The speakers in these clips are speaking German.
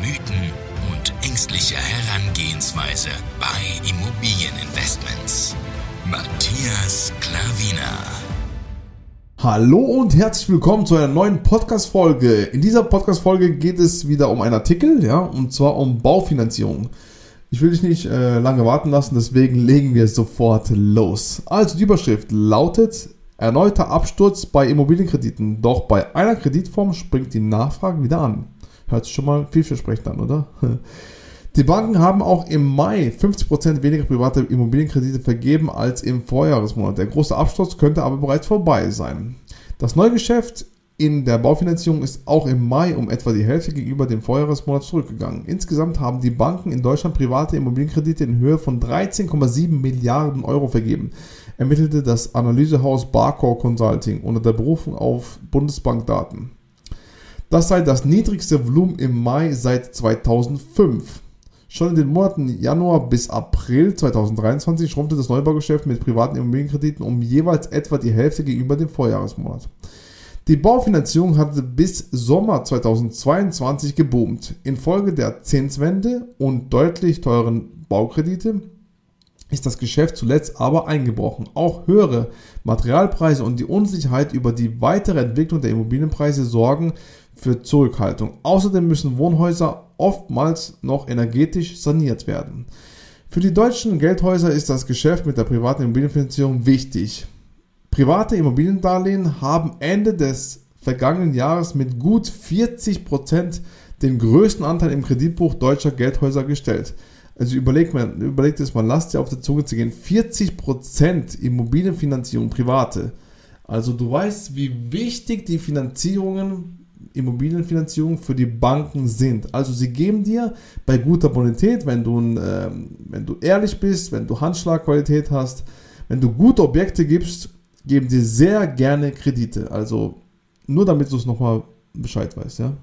Mythen und ängstliche Herangehensweise bei Immobilieninvestments. Matthias Klavina. Hallo und herzlich willkommen zu einer neuen Podcast-Folge. In dieser Podcast-Folge geht es wieder um einen Artikel, ja, und zwar um Baufinanzierung. Ich will dich nicht äh, lange warten lassen, deswegen legen wir sofort los. Also die Überschrift lautet Erneuter Absturz bei Immobilienkrediten. Doch bei einer Kreditform springt die Nachfrage wieder an. Hört sich schon mal vielversprechend an, oder? Die Banken haben auch im Mai 50% weniger private Immobilienkredite vergeben als im Vorjahresmonat. Der große Absturz könnte aber bereits vorbei sein. Das Neugeschäft in der Baufinanzierung ist auch im Mai um etwa die Hälfte gegenüber dem Vorjahresmonat zurückgegangen. Insgesamt haben die Banken in Deutschland private Immobilienkredite in Höhe von 13,7 Milliarden Euro vergeben, ermittelte das Analysehaus Barcor Consulting unter der Berufung auf Bundesbankdaten. Das sei das niedrigste Volumen im Mai seit 2005. Schon in den Monaten Januar bis April 2023 schrumpfte das Neubaugeschäft mit privaten Immobilienkrediten um jeweils etwa die Hälfte gegenüber dem Vorjahresmonat. Die Baufinanzierung hatte bis Sommer 2022 geboomt. Infolge der Zinswende und deutlich teuren Baukredite ist das Geschäft zuletzt aber eingebrochen. Auch höhere Materialpreise und die Unsicherheit über die weitere Entwicklung der Immobilienpreise sorgen für Zurückhaltung. Außerdem müssen Wohnhäuser oftmals noch energetisch saniert werden. Für die deutschen Geldhäuser ist das Geschäft mit der privaten Immobilienfinanzierung wichtig. Private Immobiliendarlehen haben Ende des vergangenen Jahres mit gut 40 Prozent den größten Anteil im Kreditbuch deutscher Geldhäuser gestellt. Also überlegt man, überlegt es mal, lasst ihr auf der Zunge zu gehen. 40% Immobilienfinanzierung, private. Also du weißt, wie wichtig die Finanzierungen Immobilienfinanzierung für die Banken sind. Also sie geben dir bei guter Bonität, wenn du, ähm, wenn du ehrlich bist, wenn du Handschlagqualität hast, wenn du gute Objekte gibst, geben dir sehr gerne Kredite. Also nur damit du es nochmal Bescheid weißt. Ja?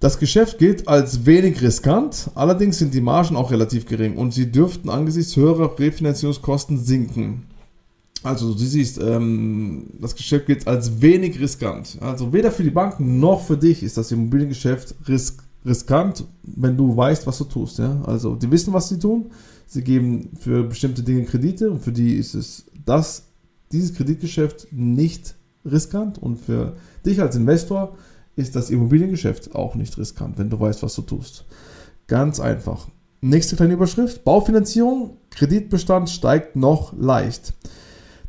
Das Geschäft gilt als wenig riskant, allerdings sind die Margen auch relativ gering und sie dürften angesichts höherer Refinanzierungskosten sinken. Also du siehst, ähm, das Geschäft gilt als wenig riskant. Also weder für die Banken noch für dich ist das Immobiliengeschäft risk riskant, wenn du weißt, was du tust. Ja? Also die wissen, was sie tun. Sie geben für bestimmte Dinge Kredite und für die ist es das, dieses Kreditgeschäft nicht riskant. Und für dich als Investor ist das Immobiliengeschäft auch nicht riskant, wenn du weißt, was du tust. Ganz einfach. Nächste kleine Überschrift. Baufinanzierung. Kreditbestand steigt noch leicht.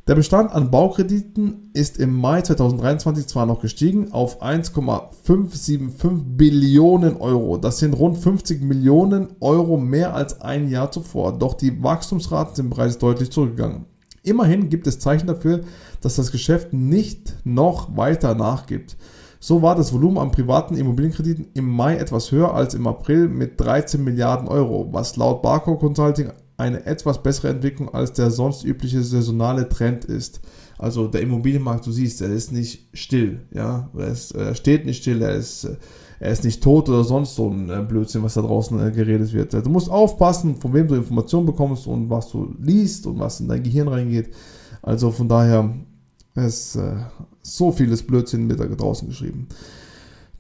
Der Bestand an Baukrediten ist im Mai 2023 zwar noch gestiegen auf 1,575 Billionen Euro. Das sind rund 50 Millionen Euro mehr als ein Jahr zuvor. Doch die Wachstumsraten sind bereits deutlich zurückgegangen. Immerhin gibt es Zeichen dafür, dass das Geschäft nicht noch weiter nachgibt. So war das Volumen an privaten Immobilienkrediten im Mai etwas höher als im April mit 13 Milliarden Euro, was laut Barco Consulting eine etwas bessere Entwicklung als der sonst übliche saisonale Trend ist. Also der Immobilienmarkt, du siehst, er ist nicht still, ja, er, ist, er steht nicht still, er ist, er ist nicht tot oder sonst so ein äh, Blödsinn, was da draußen äh, geredet wird. Du musst aufpassen, von wem du Informationen bekommst und was du liest und was in dein Gehirn reingeht. Also von daher ist äh, so vieles Blödsinn mit da draußen geschrieben.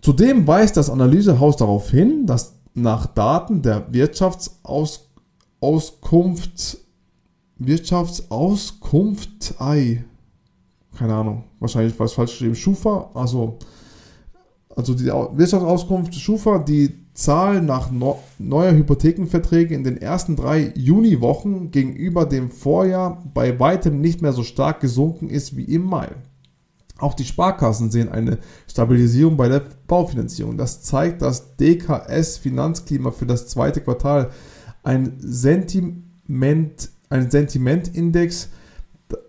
Zudem weist das Analysehaus darauf hin, dass nach Daten der Wirtschaftsaus Auskunft, Wirtschaftsauskunft, ei, keine Ahnung, wahrscheinlich war es falsch geschrieben, Schufa, also, also die Wirtschaftsauskunft Schufa, die Zahl nach neuer Hypothekenverträge in den ersten drei Juniwochen gegenüber dem Vorjahr bei weitem nicht mehr so stark gesunken ist wie im Mai. Auch die Sparkassen sehen eine Stabilisierung bei der Baufinanzierung. Das zeigt das DKS Finanzklima für das zweite Quartal ein Sentiment, ein Sentimentindex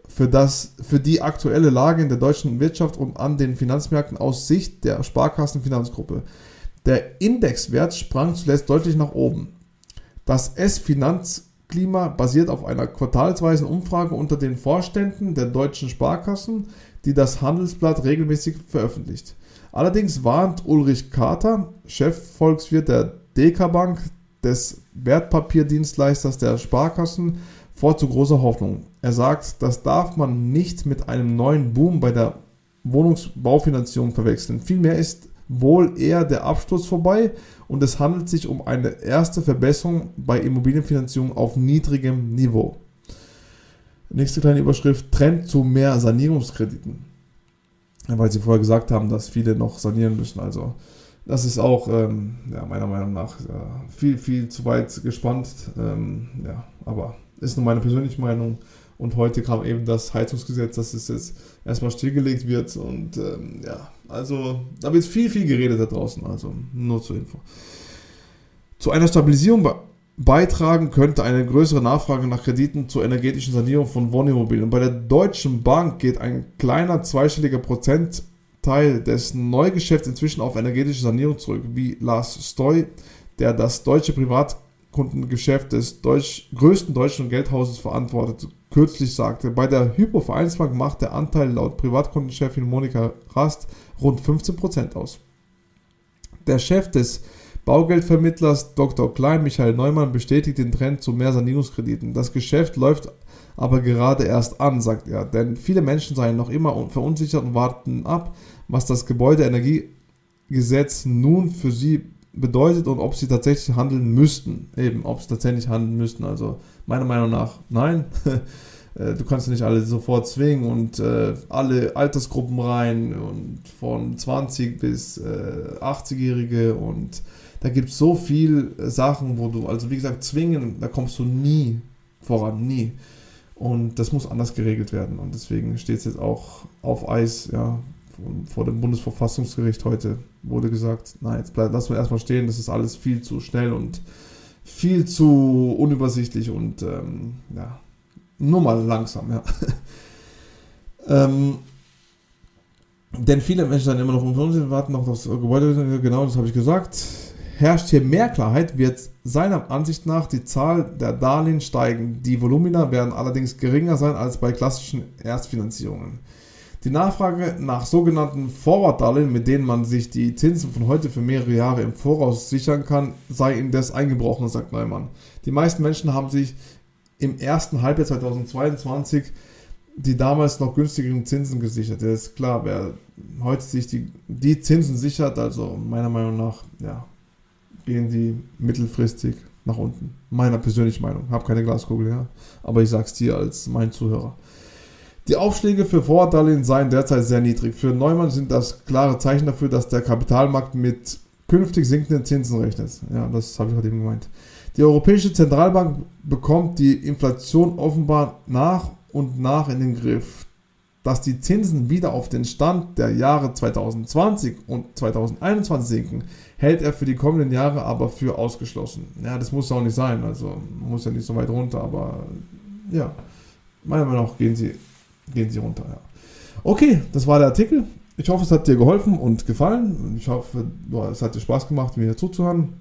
für, das, für die aktuelle Lage in der deutschen Wirtschaft und an den Finanzmärkten aus Sicht der Sparkassenfinanzgruppe. Der Indexwert sprang zuletzt deutlich nach oben. Das S-Finanzklima basiert auf einer quartalsweisen Umfrage unter den Vorständen der deutschen Sparkassen, die das Handelsblatt regelmäßig veröffentlicht. Allerdings warnt Ulrich Kater, Chefvolkswirt der DK Bank, des Wertpapierdienstleisters der Sparkassen, vor zu großer Hoffnung. Er sagt, das darf man nicht mit einem neuen Boom bei der Wohnungsbaufinanzierung verwechseln. Vielmehr ist wohl eher der Absturz vorbei und es handelt sich um eine erste Verbesserung bei Immobilienfinanzierung auf niedrigem Niveau. Nächste kleine Überschrift: Trend zu mehr Sanierungskrediten. Weil sie vorher gesagt haben, dass viele noch sanieren müssen. Also, das ist auch ähm, ja, meiner Meinung nach äh, viel, viel zu weit gespannt. Ähm, ja, aber ist nur meine persönliche Meinung. Und heute kam eben das Heizungsgesetz, dass es jetzt erstmal stillgelegt wird. Und ähm, ja, also da wird viel, viel geredet da draußen. Also nur zur Info. Zu einer Stabilisierung beitragen könnte eine größere Nachfrage nach Krediten zur energetischen Sanierung von Wohnimmobilien. Bei der Deutschen Bank geht ein kleiner zweistelliger Prozentteil des Neugeschäfts inzwischen auf energetische Sanierung zurück, wie Lars Stoy, der das deutsche Privatkundengeschäft des Deutsch, größten deutschen Geldhauses verantwortet, kürzlich sagte. Bei der Hypo Vereinsbank macht der Anteil laut Privatkundenchefin Monika Rast rund 15% aus. Der Chef des Baugeldvermittlers Dr. Klein Michael Neumann bestätigt den Trend zu mehr Sanierungskrediten. Das Geschäft läuft aber gerade erst an, sagt er, denn viele Menschen seien noch immer verunsichert und warten ab, was das Gebäudeenergiegesetz nun für sie bedeutet und ob sie tatsächlich handeln müssten. Eben, ob sie tatsächlich handeln müssten. Also meiner Meinung nach nein. Äh, du kannst nicht alle sofort zwingen und äh, alle Altersgruppen rein und von 20 bis äh, 80-Jährige und da gibt es so viel Sachen, wo du, also wie gesagt, zwingen, da kommst du nie voran, nie. Und das muss anders geregelt werden. Und deswegen steht es jetzt auch auf Eis, ja, vor dem Bundesverfassungsgericht heute wurde gesagt, nein, jetzt bleib, lassen wir erstmal stehen, das ist alles viel zu schnell und viel zu unübersichtlich und ähm, ja, nur mal langsam, ja. ähm, denn viele Menschen sind immer noch unverunsichert, warten noch das Gebäude, genau das habe ich gesagt herrscht hier mehr Klarheit, wird seiner Ansicht nach die Zahl der Darlehen steigen. Die Volumina werden allerdings geringer sein als bei klassischen Erstfinanzierungen. Die Nachfrage nach sogenannten Forward-Darlehen, mit denen man sich die Zinsen von heute für mehrere Jahre im Voraus sichern kann, sei indes eingebrochen, sagt Neumann. Die meisten Menschen haben sich im ersten Halbjahr 2022 die damals noch günstigeren Zinsen gesichert. Das ist klar, wer heute sich die, die Zinsen sichert, also meiner Meinung nach, ja, gehen die mittelfristig nach unten. Meiner persönlichen Meinung. Habe keine Glaskugel, ja. Aber ich sag's dir als mein Zuhörer. Die Aufschläge für Vordarlehen seien derzeit sehr niedrig. Für Neumann sind das klare Zeichen dafür, dass der Kapitalmarkt mit künftig sinkenden Zinsen rechnet. Ja, das habe ich heute eben gemeint. Die Europäische Zentralbank bekommt die Inflation offenbar nach und nach in den Griff. Dass die Zinsen wieder auf den Stand der Jahre 2020 und 2021 sinken, hält er für die kommenden Jahre aber für ausgeschlossen. Ja, das muss auch nicht sein, also muss ja nicht so weit runter, aber ja, meiner Meinung nach gehen sie, gehen sie runter. Ja. Okay, das war der Artikel. Ich hoffe, es hat dir geholfen und gefallen. Ich hoffe, es hat dir Spaß gemacht, mir zuzuhören.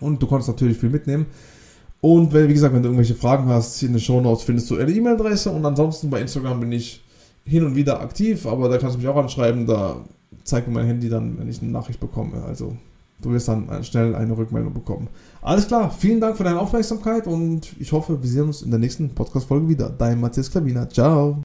Und du konntest natürlich viel mitnehmen. Und wenn, wie gesagt, wenn du irgendwelche Fragen hast, hier in den Show Notes findest du eine E-Mail-Adresse und ansonsten bei Instagram bin ich hin und wieder aktiv, aber da kannst du mich auch anschreiben, da zeigt mir mein Handy dann, wenn ich eine Nachricht bekomme. Also du wirst dann schnell eine Rückmeldung bekommen. Alles klar, vielen Dank für deine Aufmerksamkeit und ich hoffe, wir sehen uns in der nächsten Podcast-Folge wieder. Dein Matthias Klavina. Ciao.